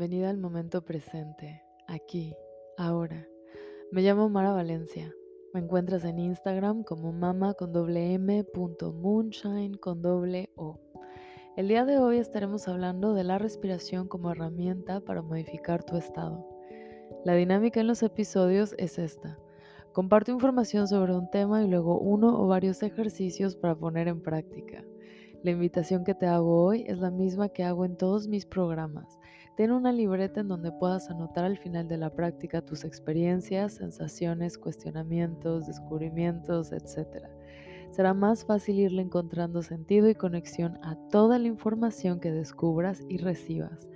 bienvenida al momento presente, aquí, ahora. Me llamo Mara Valencia. Me encuentras en Instagram como mama con doble m moonshine con doble o. El día de hoy estaremos hablando de la respiración como herramienta para modificar tu estado. La dinámica en los episodios es esta. Comparto información sobre un tema y luego uno o varios ejercicios para poner en práctica. La invitación que te hago hoy es la misma que hago en todos mis programas. Ten una libreta en donde puedas anotar al final de la práctica tus experiencias, sensaciones, cuestionamientos, descubrimientos, etc. Será más fácil irle encontrando sentido y conexión a toda la información que descubras y recibas.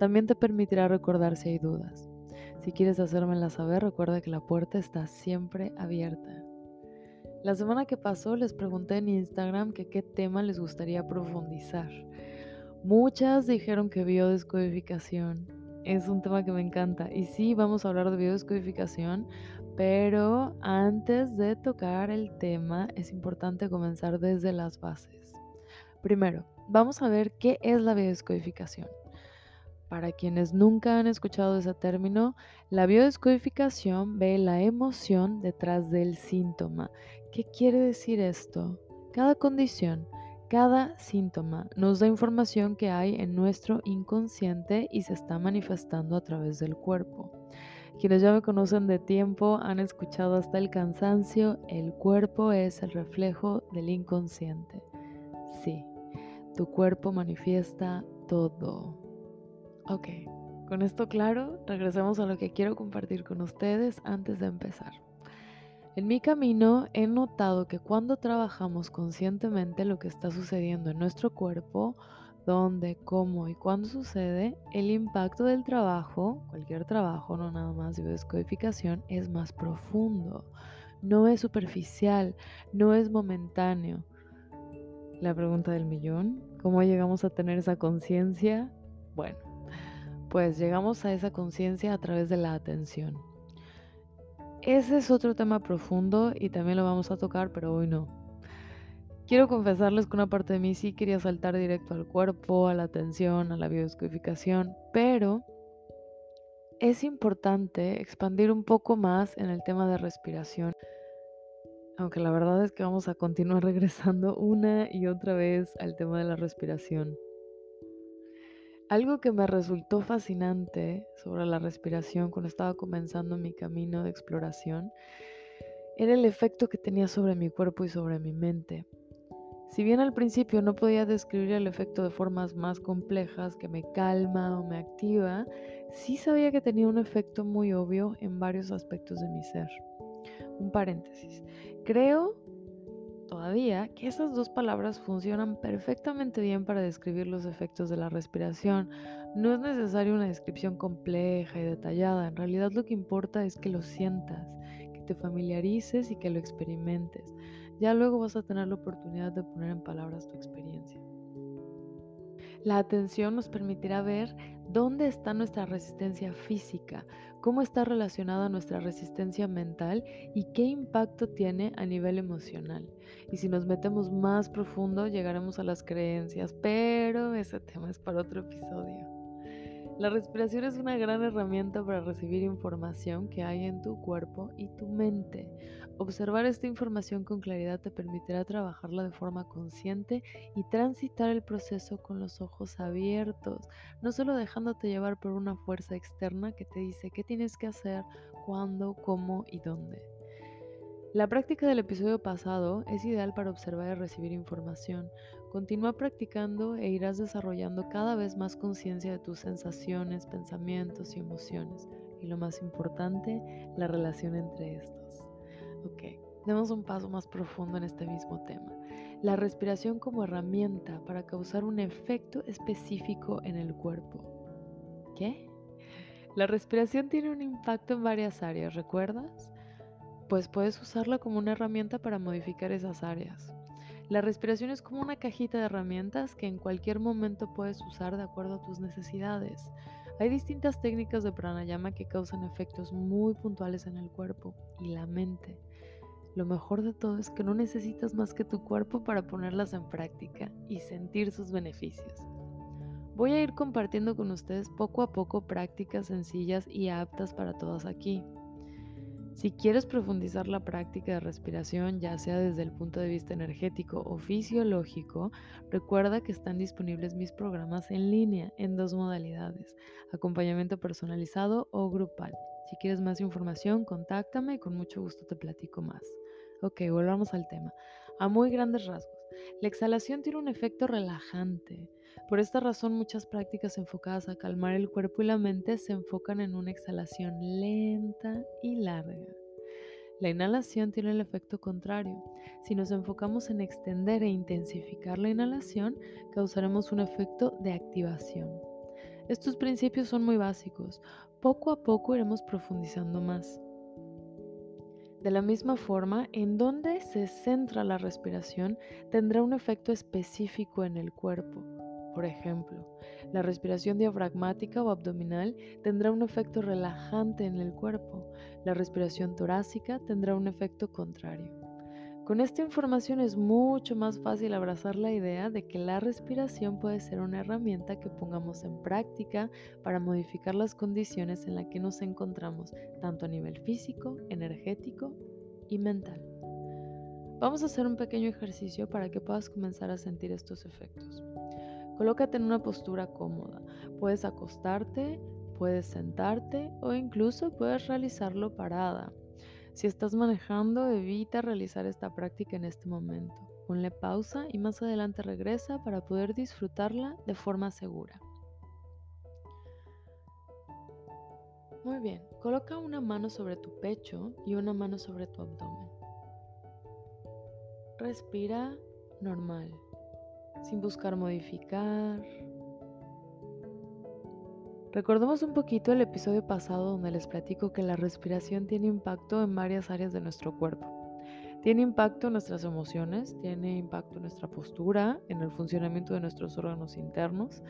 También te permitirá recordar si hay dudas. Si quieres hacérmela saber, recuerda que la puerta está siempre abierta. La semana que pasó les pregunté en Instagram que qué tema les gustaría profundizar. Muchas dijeron que biodescodificación. Es un tema que me encanta. Y sí, vamos a hablar de biodescodificación, pero antes de tocar el tema es importante comenzar desde las bases. Primero, vamos a ver qué es la biodescodificación. Para quienes nunca han escuchado ese término, la biodescodificación ve la emoción detrás del síntoma. ¿Qué quiere decir esto? Cada condición, cada síntoma nos da información que hay en nuestro inconsciente y se está manifestando a través del cuerpo. Quienes ya me conocen de tiempo han escuchado hasta el cansancio, el cuerpo es el reflejo del inconsciente. Sí, tu cuerpo manifiesta todo. Ok, con esto claro, regresemos a lo que quiero compartir con ustedes antes de empezar. En mi camino he notado que cuando trabajamos conscientemente lo que está sucediendo en nuestro cuerpo, dónde, cómo y cuándo sucede, el impacto del trabajo, cualquier trabajo, no nada más de descodificación, es más profundo. No es superficial, no es momentáneo. La pregunta del millón, ¿cómo llegamos a tener esa conciencia? Bueno, pues llegamos a esa conciencia a través de la atención. Ese es otro tema profundo y también lo vamos a tocar, pero hoy no. Quiero confesarles que una parte de mí sí quería saltar directo al cuerpo, a la atención, a la biodescodificación, pero es importante expandir un poco más en el tema de respiración. Aunque la verdad es que vamos a continuar regresando una y otra vez al tema de la respiración. Algo que me resultó fascinante sobre la respiración cuando estaba comenzando mi camino de exploración era el efecto que tenía sobre mi cuerpo y sobre mi mente. Si bien al principio no podía describir el efecto de formas más complejas que me calma o me activa, sí sabía que tenía un efecto muy obvio en varios aspectos de mi ser. Un paréntesis. Creo todavía que esas dos palabras funcionan perfectamente bien para describir los efectos de la respiración. No es necesaria una descripción compleja y detallada, en realidad lo que importa es que lo sientas, que te familiarices y que lo experimentes. Ya luego vas a tener la oportunidad de poner en palabras tu experiencia. La atención nos permitirá ver dónde está nuestra resistencia física, cómo está relacionada nuestra resistencia mental y qué impacto tiene a nivel emocional. Y si nos metemos más profundo, llegaremos a las creencias, pero ese tema es para otro episodio. La respiración es una gran herramienta para recibir información que hay en tu cuerpo y tu mente. Observar esta información con claridad te permitirá trabajarla de forma consciente y transitar el proceso con los ojos abiertos, no solo dejándote llevar por una fuerza externa que te dice qué tienes que hacer, cuándo, cómo y dónde. La práctica del episodio pasado es ideal para observar y recibir información. Continúa practicando e irás desarrollando cada vez más conciencia de tus sensaciones, pensamientos y emociones. Y lo más importante, la relación entre estos. Ok, demos un paso más profundo en este mismo tema. La respiración como herramienta para causar un efecto específico en el cuerpo. ¿Qué? La respiración tiene un impacto en varias áreas, ¿recuerdas? pues puedes usarla como una herramienta para modificar esas áreas. La respiración es como una cajita de herramientas que en cualquier momento puedes usar de acuerdo a tus necesidades. Hay distintas técnicas de pranayama que causan efectos muy puntuales en el cuerpo y la mente. Lo mejor de todo es que no necesitas más que tu cuerpo para ponerlas en práctica y sentir sus beneficios. Voy a ir compartiendo con ustedes poco a poco prácticas sencillas y aptas para todas aquí. Si quieres profundizar la práctica de respiración, ya sea desde el punto de vista energético o fisiológico, recuerda que están disponibles mis programas en línea en dos modalidades, acompañamiento personalizado o grupal. Si quieres más información, contáctame y con mucho gusto te platico más. Ok, volvamos al tema. A muy grandes rasgos, la exhalación tiene un efecto relajante. Por esta razón, muchas prácticas enfocadas a calmar el cuerpo y la mente se enfocan en una exhalación lenta y larga. La inhalación tiene el efecto contrario. Si nos enfocamos en extender e intensificar la inhalación, causaremos un efecto de activación. Estos principios son muy básicos. Poco a poco iremos profundizando más. De la misma forma, en donde se centra la respiración tendrá un efecto específico en el cuerpo. Por ejemplo, la respiración diafragmática o abdominal tendrá un efecto relajante en el cuerpo. La respiración torácica tendrá un efecto contrario. Con esta información es mucho más fácil abrazar la idea de que la respiración puede ser una herramienta que pongamos en práctica para modificar las condiciones en las que nos encontramos, tanto a nivel físico, energético y mental. Vamos a hacer un pequeño ejercicio para que puedas comenzar a sentir estos efectos. Colócate en una postura cómoda. Puedes acostarte, puedes sentarte o incluso puedes realizarlo parada. Si estás manejando, evita realizar esta práctica en este momento. Ponle pausa y más adelante regresa para poder disfrutarla de forma segura. Muy bien, coloca una mano sobre tu pecho y una mano sobre tu abdomen. Respira normal, sin buscar modificar, Recordemos un poquito el episodio pasado donde les platico que la respiración tiene impacto en varias áreas de nuestro cuerpo. Tiene impacto en nuestras emociones, tiene impacto en nuestra postura, en el funcionamiento de nuestros órganos internos.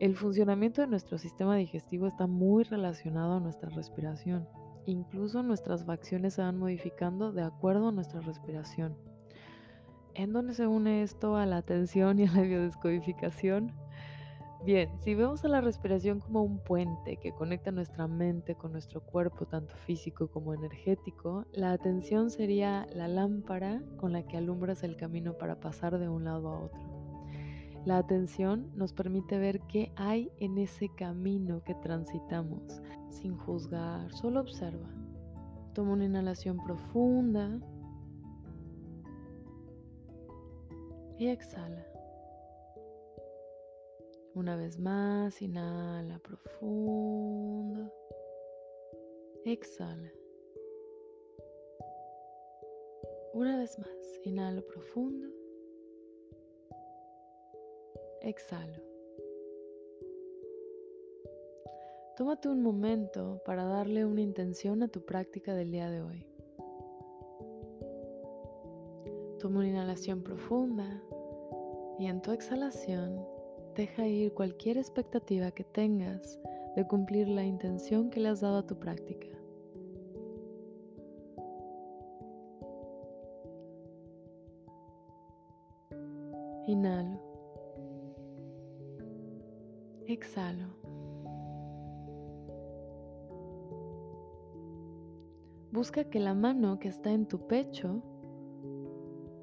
El funcionamiento de nuestro sistema digestivo está muy relacionado a nuestra respiración. Incluso nuestras facciones se van modificando de acuerdo a nuestra respiración. ¿En dónde se une esto a la atención y a la biodescodificación? Bien, si vemos a la respiración como un puente que conecta nuestra mente con nuestro cuerpo, tanto físico como energético, la atención sería la lámpara con la que alumbras el camino para pasar de un lado a otro. La atención nos permite ver qué hay en ese camino que transitamos, sin juzgar, solo observa. Toma una inhalación profunda y exhala. Una vez más, inhala profundo. Exhala. Una vez más, inhalo profundo. Exhalo. Tómate un momento para darle una intención a tu práctica del día de hoy. Toma una inhalación profunda y en tu exhalación Deja ir cualquier expectativa que tengas de cumplir la intención que le has dado a tu práctica. Inhalo. Exhalo. Busca que la mano que está en tu pecho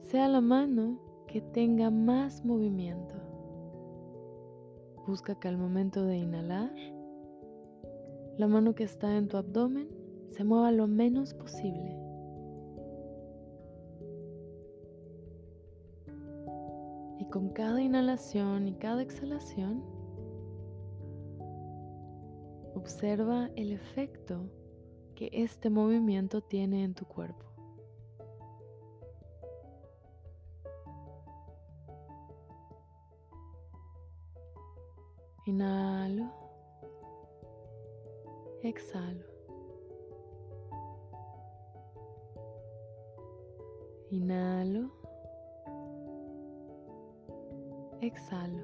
sea la mano que tenga más movimiento. Busca que al momento de inhalar, la mano que está en tu abdomen se mueva lo menos posible. Y con cada inhalación y cada exhalación, observa el efecto que este movimiento tiene en tu cuerpo. Inhalo. Exhalo. Inhalo. Exhalo.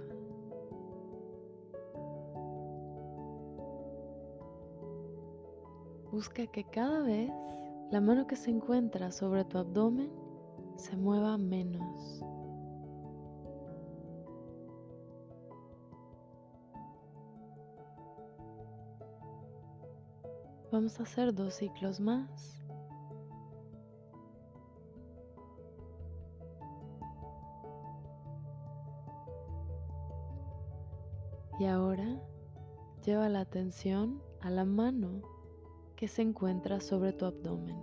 Busca que cada vez la mano que se encuentra sobre tu abdomen se mueva menos. Vamos a hacer dos ciclos más. Y ahora lleva la atención a la mano que se encuentra sobre tu abdomen.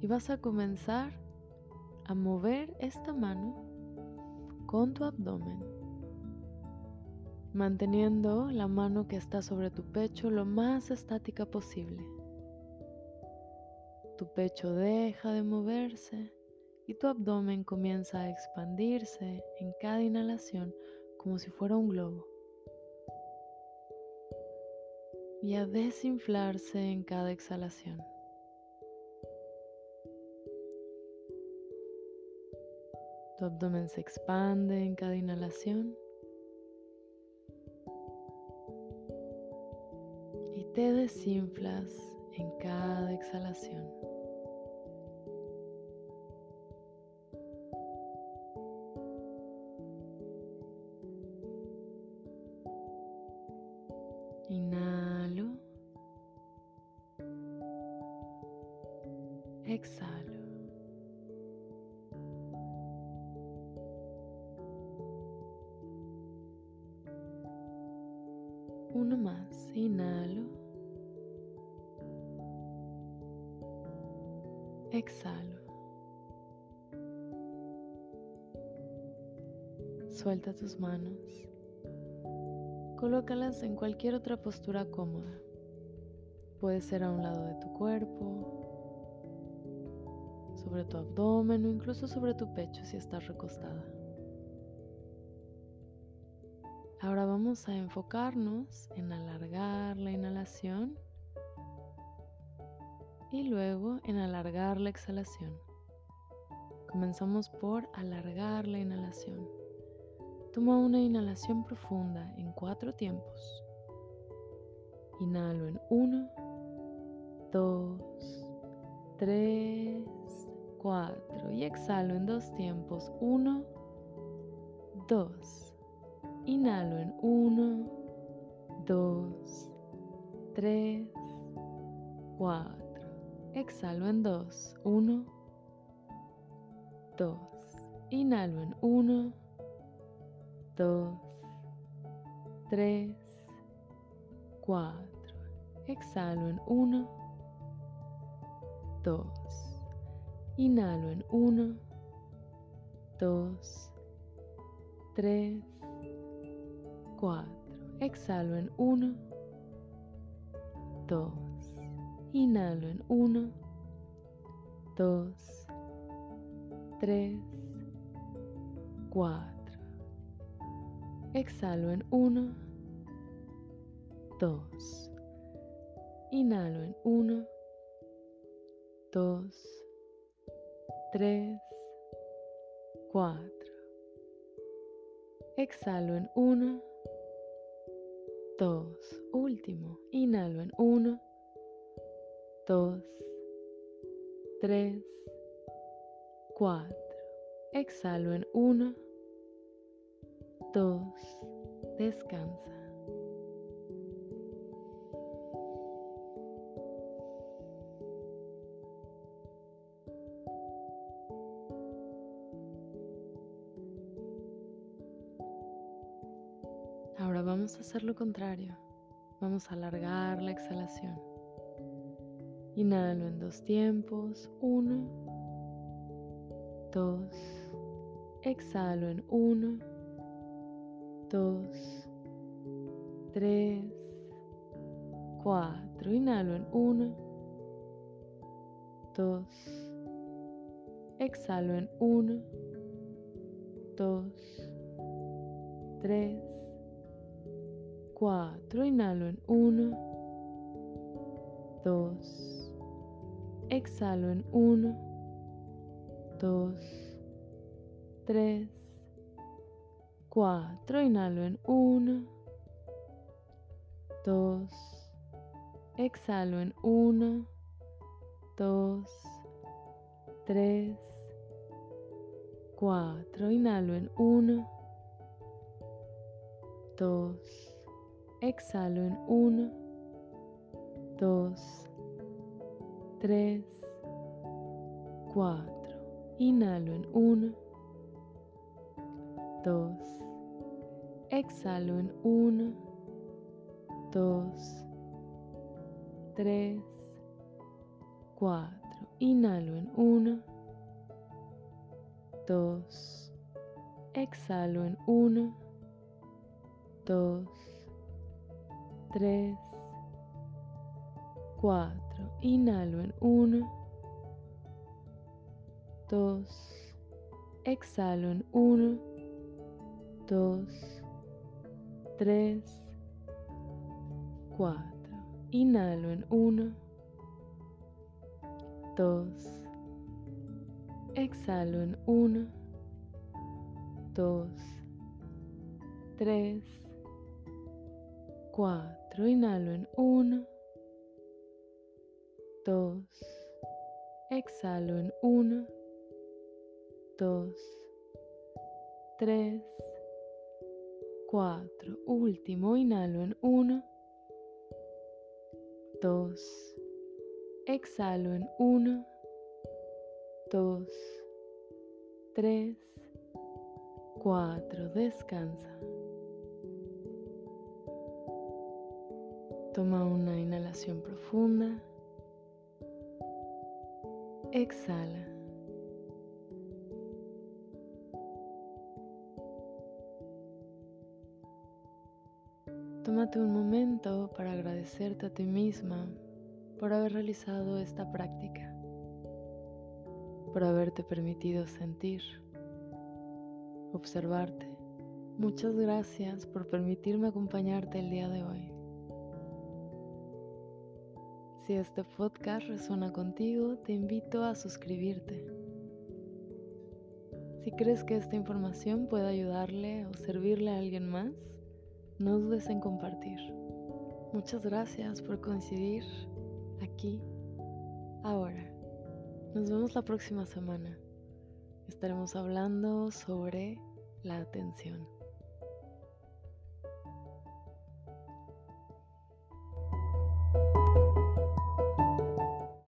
Y vas a comenzar a mover esta mano con tu abdomen, manteniendo la mano que está sobre tu pecho lo más estática posible. Tu pecho deja de moverse y tu abdomen comienza a expandirse en cada inhalación como si fuera un globo y a desinflarse en cada exhalación. Tu abdomen se expande en cada inhalación te desinflas en cada exhalación. Inhalo. Exhalo. Uno más. Inhalo. Exhalo. Suelta tus manos. Colócalas en cualquier otra postura cómoda. Puede ser a un lado de tu cuerpo, sobre tu abdomen o incluso sobre tu pecho si estás recostada. Ahora vamos a enfocarnos en alargar la inhalación y luego en alargar la exhalación. Comenzamos por alargar la inhalación. Toma una inhalación profunda en cuatro tiempos. Inhalo en uno, dos, tres, cuatro. Y exhalo en dos tiempos. Uno, dos. Inhalo en uno, dos, tres, cuatro. Exhalo en dos. Uno, dos. Inhalo en uno, dos, tres, cuatro. Exhalo en uno, dos. Inhalo en uno, dos, tres, cuatro. Exhalo en uno, dos. Inhalo en uno, dos, tres, cuatro. Exhalo en 1, 2. Inhalo en 1, 2, 3, 4. Exhalo en 1, 2. Último. Inhalo en 1, 2, 3, 4. Exhalo en 1, 2. Descansa. Ahora vamos a hacer lo contrario. Vamos a alargar la exhalación. Inhalo en dos tiempos. Uno, dos. Exhalo en uno dos, tres, cuatro. Inhalo en uno, dos. Exhalo en uno, dos, tres, cuatro. Inhalo en uno, dos. Exhalo en uno, dos, tres, 4. Inhalo en 1, 2. Exhalo en 1, 2, 3, 4. Inhalo en 1, 2. Exhalo en 1, 2, 3, 4. Inhalo en 1, 2. Exhalo en 1, 2, 3, 4. Inhalo en 1, 2. Exhalo en 1, 2, 3, 4. Inhalo en 1, 2. Exhalo en 1, 2, 3, 4. Inhalo en 1, 2. Exhalo en 1, 2, 3, 4. Inhalo en 1, 2. Exhalo en 1, 2, 3, 4. Último, inhalo en 1, 2. Exhalo en 1, 2, 3, 4. Descansa. Toma una inhalación profunda. Exhala. Tómate un momento para agradecerte a ti misma por haber realizado esta práctica, por haberte permitido sentir, observarte. Muchas gracias por permitirme acompañarte el día de hoy. Si este podcast resuena contigo, te invito a suscribirte. Si crees que esta información puede ayudarle o servirle a alguien más, no dudes en compartir. Muchas gracias por coincidir aquí, ahora. Nos vemos la próxima semana. Estaremos hablando sobre la atención.